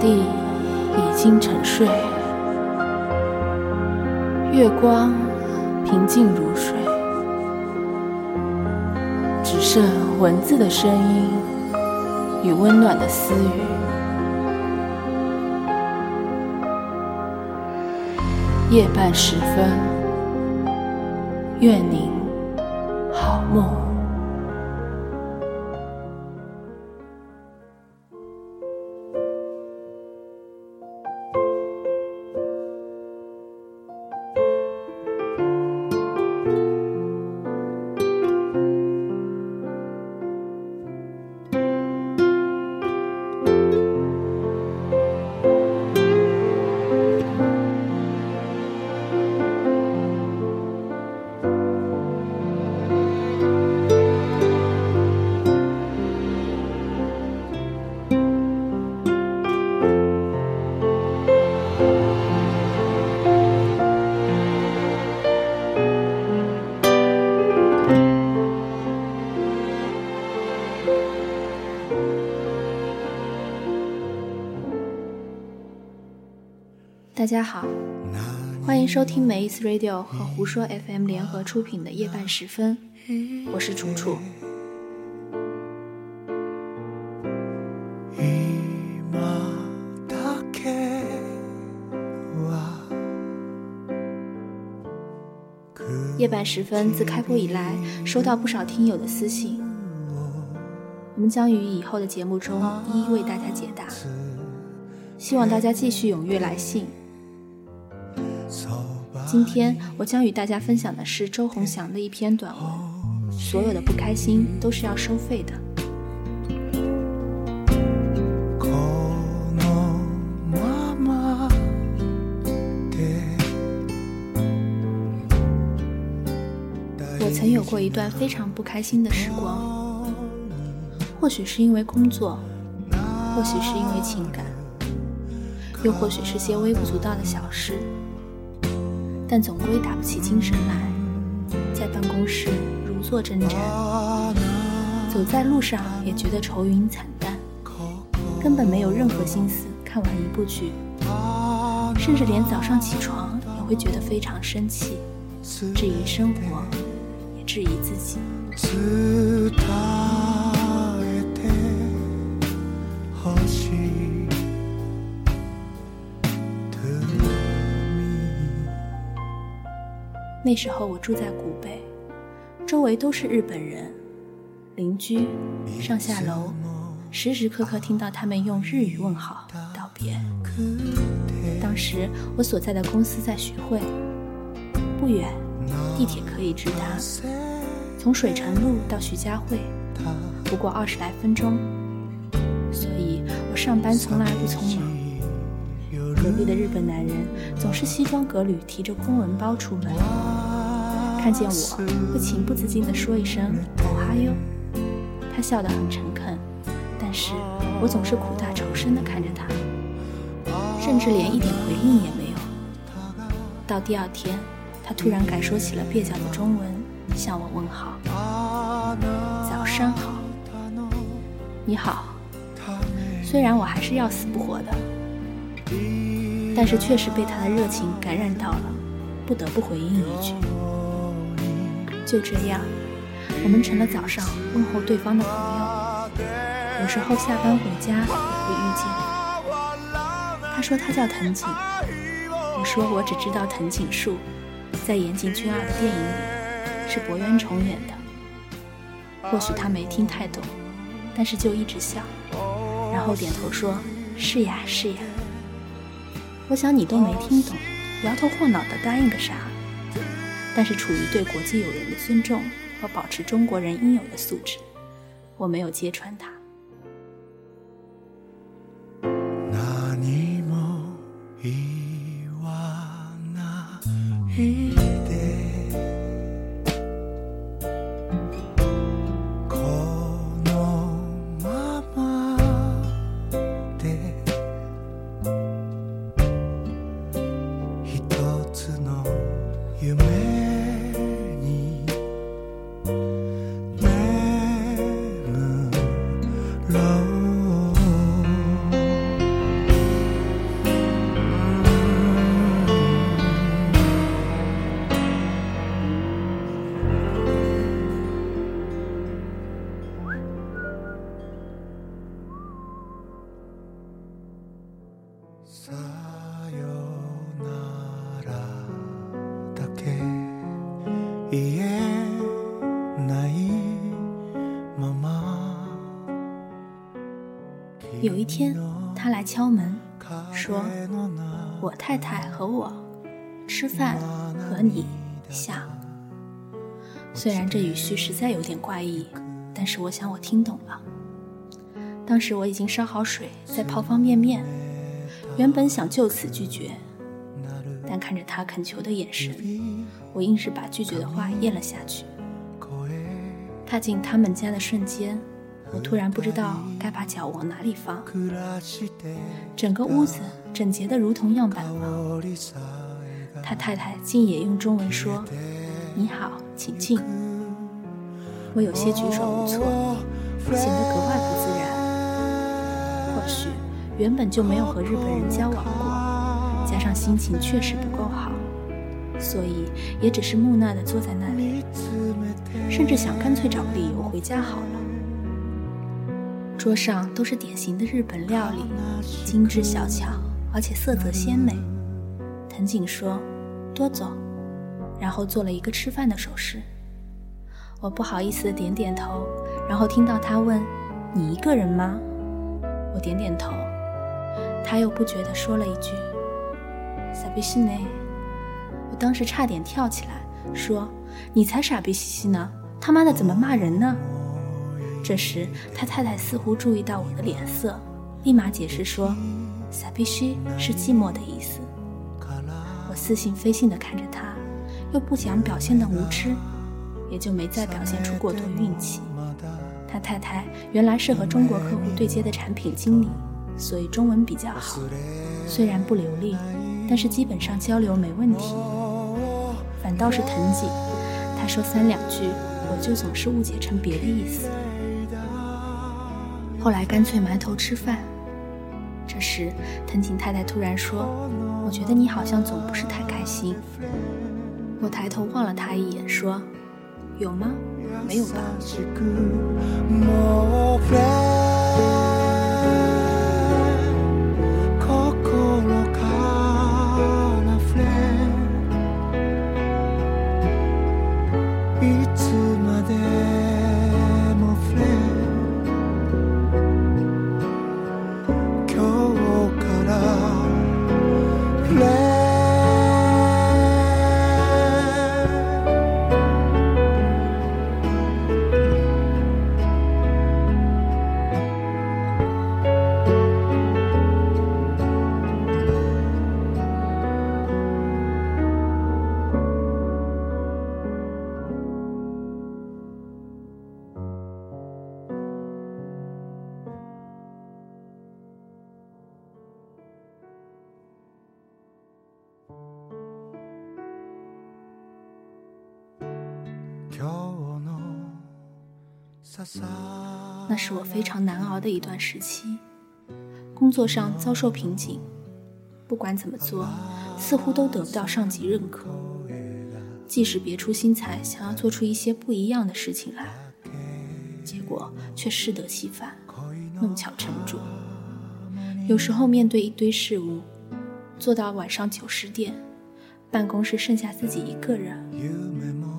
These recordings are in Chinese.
地已经沉睡，月光平静如水，只剩文字的声音与温暖的私语。夜半时分，愿您好梦。大家好，欢迎收听每一次 Radio 和胡说 FM 联合出品的夜半时分，我是楚楚。夜半时分自开播以来，收到不少听友的私信，我们将于以后的节目中一一为大家解答，希望大家继续踊跃来信。今天我将与大家分享的是周鸿祥的一篇短文。所有的不开心都是要收费的。我曾有过一段非常不开心的时光，或许是因为工作，或许是因为情感，又或许是些微不足道的小事。但总归打不起精神来，在办公室如坐针毡，走在路上也觉得愁云惨淡，根本没有任何心思看完一部剧，甚至连早上起床也会觉得非常生气，质疑生活，也质疑自己。那时候我住在古北，周围都是日本人，邻居上下楼，时时刻刻听到他们用日语问好道别。当时我所在的公司在徐汇，不远，地铁可以直达，从水城路到徐家汇不过二十来分钟，所以我上班从来不匆忙。隔壁的日本男人总是西装革履，提着公文包出门。看见我会情不自禁地说一声“哦哈哟”，他笑得很诚恳，但是我总是苦大仇深地看着他，甚至连一点回应也没有。到第二天，他突然改说起了蹩脚的中文，向我问好：“早上好，你好。”虽然我还是要死不活的。但是确实被他的热情感染到了，不得不回应一句。就这样，我们成了早上问候对方的朋友。有时候下班回家也会遇见。他说他叫藤井，我说我只知道藤井树，在岩井俊二的电影里是博渊重演的。或许他没听太懂，但是就一直笑，然后点头说：“是呀，是呀。”我想你都没听懂，摇头晃脑的答应个啥？但是处于对国际友人的尊重和保持中国人应有的素质，我没有揭穿他。有一天，他来敲门，说：“我太太和我吃饭和你想。”虽然这语序实在有点怪异，但是我想我听懂了。当时我已经烧好水，在泡方便面。原本想就此拒绝，但看着他恳求的眼神，我硬是把拒绝的话咽了下去。踏进他们家的瞬间。我突然不知道该把脚往哪里放，整个屋子整洁的如同样板房。他太太竟也用中文说：“你好，请进。”我有些举手无措，显得格外不自然。或许原本就没有和日本人交往过，加上心情确实不够好，所以也只是木讷地坐在那里，甚至想干脆找个理由回家好了。桌上都是典型的日本料理，精致小巧，而且色泽鲜美。藤井说：“多走。”然后做了一个吃饭的手势。我不好意思的点点头，然后听到他问：“你一个人吗？”我点点头。他又不觉地说了一句：“傻逼西呢？”我当时差点跳起来说：“你才傻逼兮兮呢！他妈的怎么骂人呢？”这时，他太太似乎注意到我的脸色，立马解释说：“傻逼西是寂寞的意思。”我似信非信地看着他，又不想表现的无知，也就没再表现出过多运气。他太太原来是和中国客户对接的产品经理，所以中文比较好，虽然不流利，但是基本上交流没问题。反倒是藤井，他说三两句，我就总是误解成别的意思。后来干脆埋头吃饭。这时，藤井太太突然说：“我觉得你好像总不是太开心。”我抬头望了她一眼，说：“有吗？没有吧？”那是我非常难熬的一段时期，工作上遭受瓶颈，不管怎么做，似乎都得不到上级认可。即使别出心裁，想要做出一些不一样的事情来，结果却适得其反，弄巧成拙。有时候面对一堆事务，做到晚上九十点，办公室剩下自己一个人，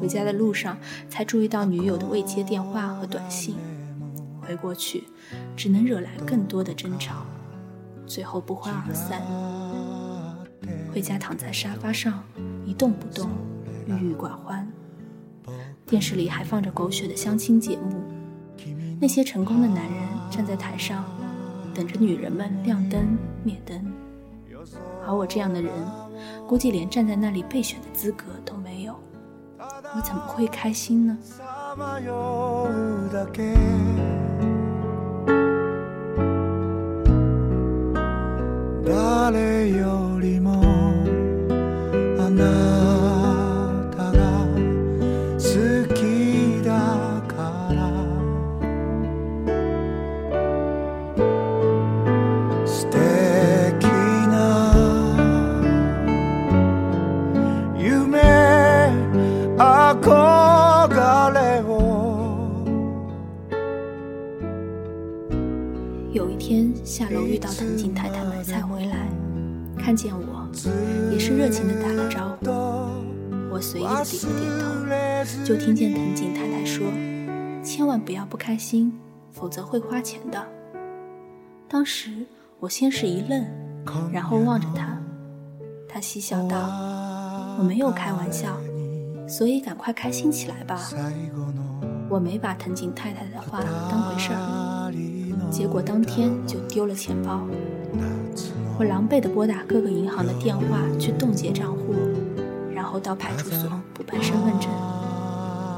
回家的路上才注意到女友的未接电话和短信。回过去，只能惹来更多的争吵，最后不欢而散。回家躺在沙发上一动不动，郁郁寡欢。电视里还放着狗血的相亲节目，那些成功的男人站在台上，等着女人们亮灯灭灯，而我这样的人，估计连站在那里备选的资格都没有。我怎么会开心呢？誰よりも 不要不开心，否则会花钱的。”当时我先是一愣，然后望着他，他嬉笑道：“我没有开玩笑，所以赶快开心起来吧。”我没把藤井太太的话当回事儿，结果当天就丢了钱包。我狼狈地拨打各个银行的电话去冻结账户，然后到派出所补办身份证。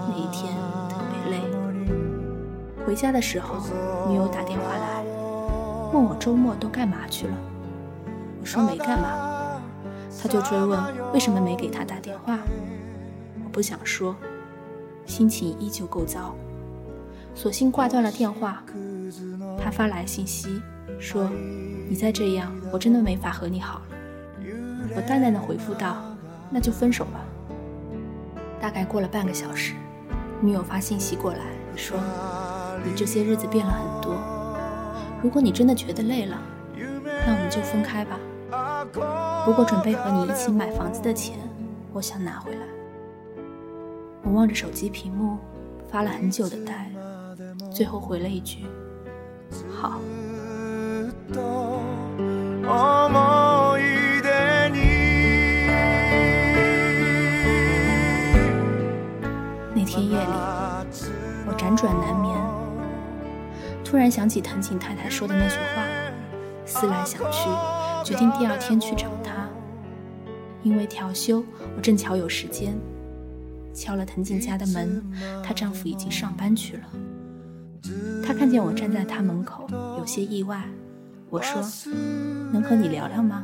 那一天。回家的时候，女友打电话来，问我周末都干嘛去了。我说没干嘛。他就追问为什么没给他打电话。我不想说。心情依旧够糟，索性挂断了电话。他发来信息说：“你再这样，我真的没法和你好了。”我淡淡的回复道：“那就分手吧。”大概过了半个小时，女友发信息过来，说：“你这些日子变了很多。如果你真的觉得累了，那我们就分开吧。不过准备和你一起买房子的钱，我想拿回来。”我望着手机屏幕，发了很久的呆，最后回了一句：“好。”那天夜里，我辗转难眠，突然想起藤井太太说的那句话，思来想去，决定第二天去找她。因为调休，我正巧有时间。敲了藤井家的门，她丈夫已经上班去了。她看见我站在她门口，有些意外。我说：“能和你聊聊吗？”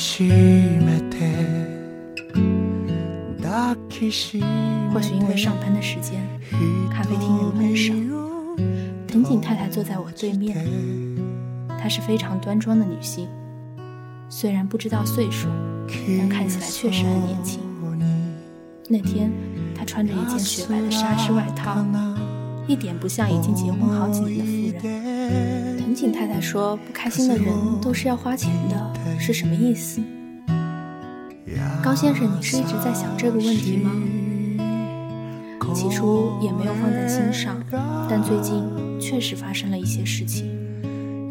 或许因为上班的时间，咖啡厅人很少。藤井太太坐在我对面，她是非常端庄的女性，虽然不知道岁数，但看起来确实很年轻。那天，她穿着一件雪白的纱质外套，一点不像已经结婚好几年的妇人。藤井太太说：“不开心的人都是要花钱的，是什么意思？”高先生，你是一直在想这个问题吗？起初也没有放在心上，但最近确实发生了一些事情。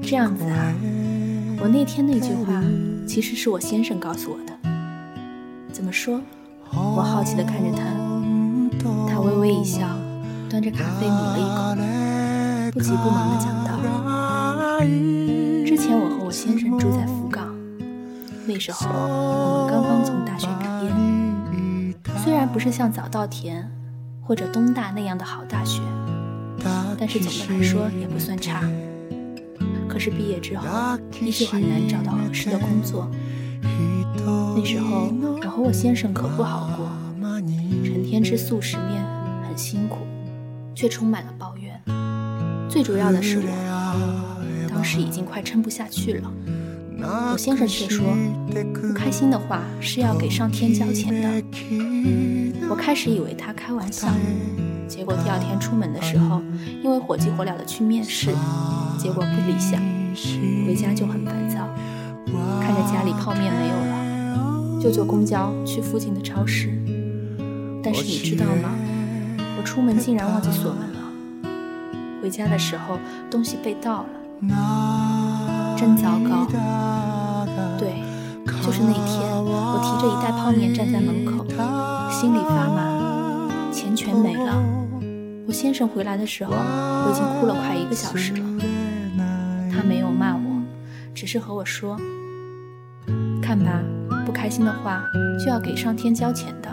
这样子啊，我那天那句话其实是我先生告诉我的。怎么说？我好奇地看着他，他微微一笑，端着咖啡抿了一口，不急不忙地讲道：“之前我和我先生住在福冈。”那时候我们刚刚从大学毕业，虽然不是像早稻田或者东大那样的好大学，但是总的来说也不算差。可是毕业之后依旧很难找到合适的工作。那时候我和我先生可不好过，成天吃素食面，很辛苦，却充满了抱怨。最主要的是我当时已经快撑不下去了。我先生却说，不开心的话是要给上天交钱的。我开始以为他开玩笑，结果第二天出门的时候，因为火急火燎的去面试，结果不理想，回家就很烦躁。看着家里泡面没有了，就坐公交去附近的超市。但是你知道吗？我出门竟然忘记锁门了。回家的时候，东西被盗了。真糟糕！对，就是那天，我提着一袋泡面站在门口，心里发麻，钱全没了。我先生回来的时候，我已经哭了快一个小时了。他没有骂我，只是和我说：“看吧，不开心的话就要给上天交钱的。”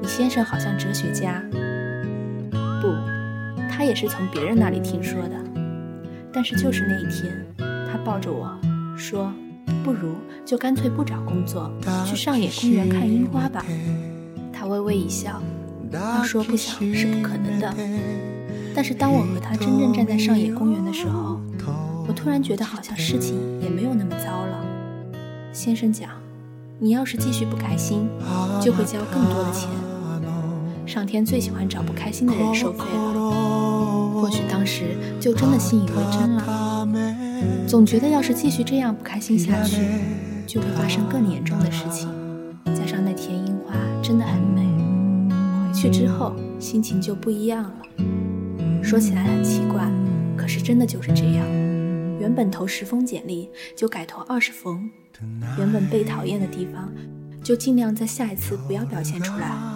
你先生好像哲学家，不，他也是从别人那里听说的。但是就是那一天，他抱着我说：“不如就干脆不找工作，去上野公园看樱花吧。”他微微一笑，要说不想是不可能的。但是当我和他真正站在上野公园的时候，我突然觉得好像事情也没有那么糟了。先生讲，你要是继续不开心，就会交更多的钱。上天最喜欢找不开心的人收费了。或许当时就真的信以为真了，总觉得要是继续这样不开心下去，就会发生更严重的事情。加上那天樱花真的很美，回去之后心情就不一样了。说起来很奇怪，可是真的就是这样。原本投十封简历，就改投二十封；原本被讨厌的地方，就尽量在下一次不要表现出来。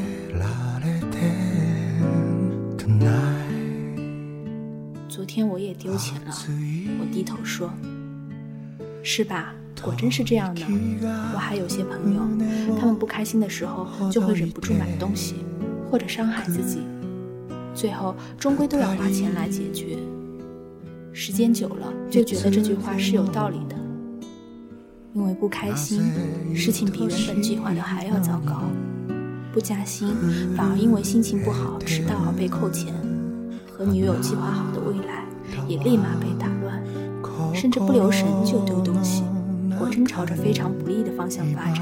丢钱了，我低头说：“是吧？果真是这样的。我还有些朋友，他们不开心的时候就会忍不住买东西，或者伤害自己，最后终归都要花钱来解决。时间久了，就觉得这句话是有道理的。因为不开心，事情比原本计划的还要糟糕。”不加薪，反而因为心情不好迟到而被扣钱；和女友计划好的未来，也立马被打乱，甚至不留神就丢东西，果真朝着非常不利的方向发展。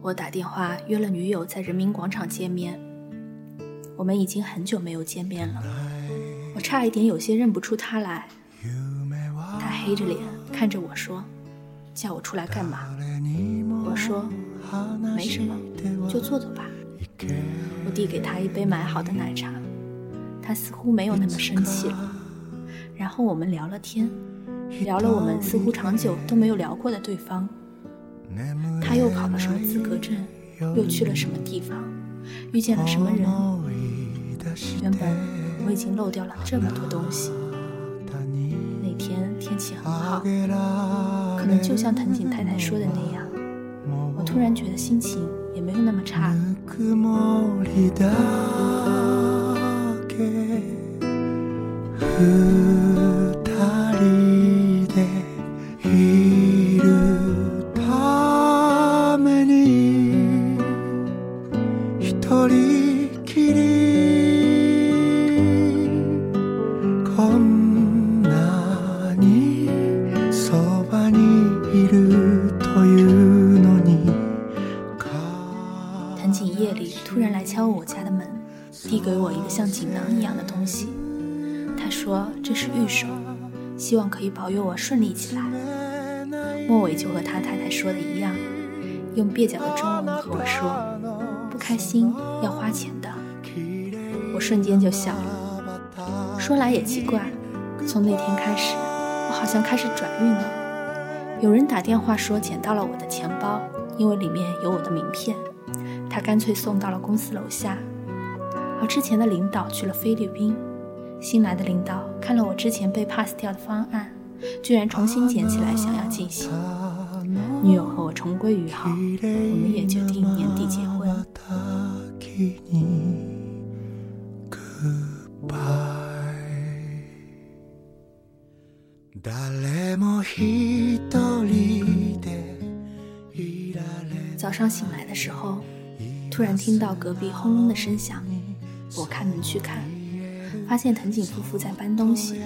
我打电话约了女友在人民广场见面，我们已经很久没有见面了，我差一点有些认不出她来。她黑着脸看着我说：“叫我出来干嘛？”我说：“没什么，就坐坐吧。”我递给她一杯买好的奶茶，她似乎没有那么生气了。然后我们聊了天，聊了我们似乎长久都没有聊过的对方。他又考了什么资格证，又去了什么地方，遇见了什么人？原本我已经漏掉了这么多东西。那天天气很好，可能就像藤井太太说的那样，我突然觉得心情也没有那么差。可以保佑我顺利起来。末尾就和他太太说的一样，用蹩脚的中文和我说：“不开心要花钱的。”我瞬间就笑了。说来也奇怪，从那天开始，我好像开始转运了。有人打电话说捡到了我的钱包，因为里面有我的名片，他干脆送到了公司楼下。而之前的领导去了菲律宾，新来的领导看了我之前被 pass 掉的方案，居然重新捡起来想要进行。女友和我重归于好，我们也决定年底结婚。早上醒来的时候，突然听到隔壁轰隆的声响，我开门去看，发现藤井夫妇在搬东西。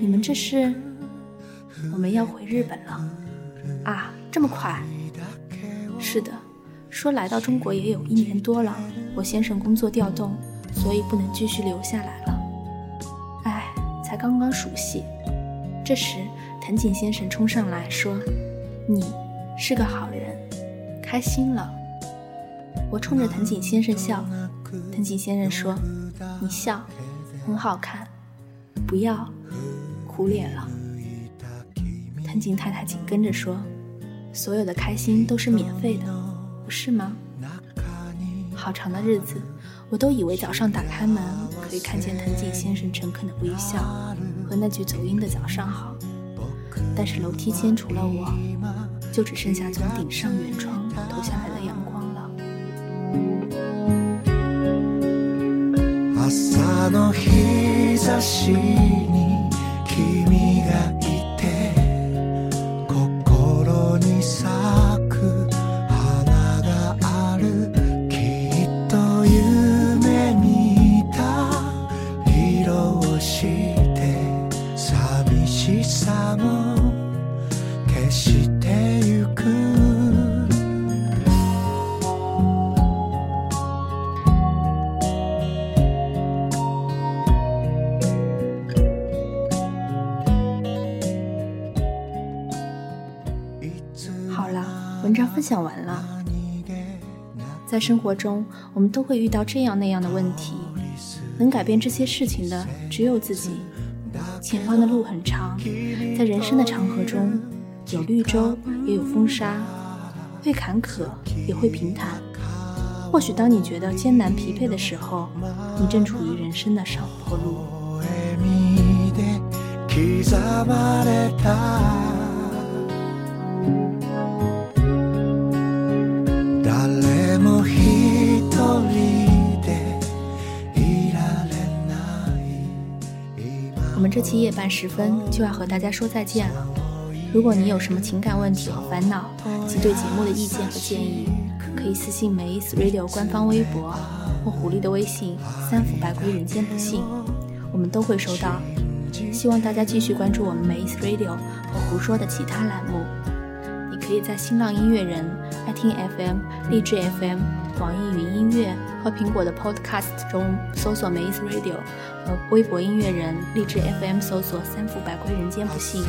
你们这是？我们要回日本了？啊，这么快？是的，说来到中国也有一年多了，我先生工作调动。所以不能继续留下来了。哎，才刚刚熟悉。这时，藤井先生冲上来说：“你是个好人，开心了。”我冲着藤井先生笑，藤井先生说：“你笑，很好看，不要苦脸了。”藤井太太紧跟着说：“所有的开心都是免费的，不是吗？”好长的日子，我都以为早上打开门可以看见藤井先生诚恳的微笑和那句走音的“早上好”，但是楼梯间除了我，就只剩下从顶上圆窗投下来的朝の日差しに君が分享完了，在生活中，我们都会遇到这样那样的问题，能改变这些事情的只有自己。前方的路很长，在人生的长河中，有绿洲，也有风沙，会坎坷，也会平坦。或许当你觉得艰难疲惫的时候，你正处于人生的上坡路。这期夜半时分就要和大家说再见了。如果你有什么情感问题和烦恼，及对节目的意见和建议，可以私信梅 s radio 官方微博或狐狸的微信“三伏白龟人间不幸”，我们都会收到。希望大家继续关注我们梅 s radio 和胡说的其他栏目。你可以在新浪音乐人、爱听 FM、荔枝 FM、网易云音乐和苹果的 Podcast 中搜索梅 s radio。微博音乐人励志 FM 搜索“三伏百归人间不幸”，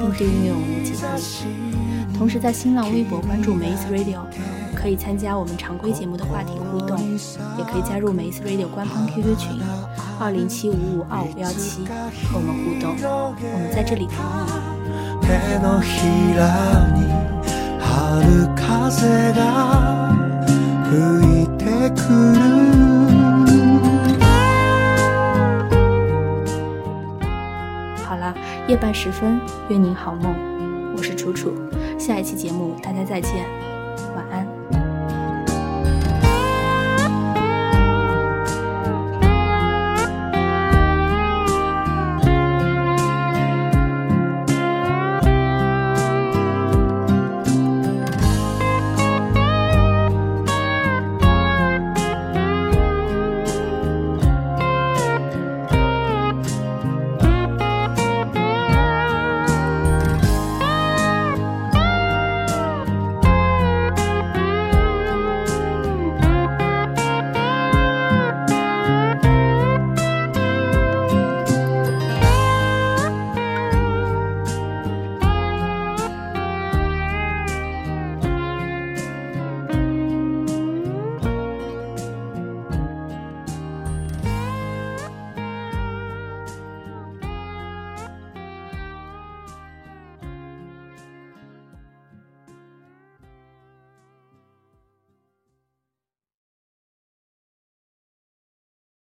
并订阅我们的节目。同时在新浪微博关注 Maze Radio，可以参加我们常规节目的话题互动，也可以加入 Maze Radio 官方 QQ 群二零七五五二五幺七和我们互动。我们在这里等你。夜半时分，愿您好梦。我是楚楚，下一期节目大家再见。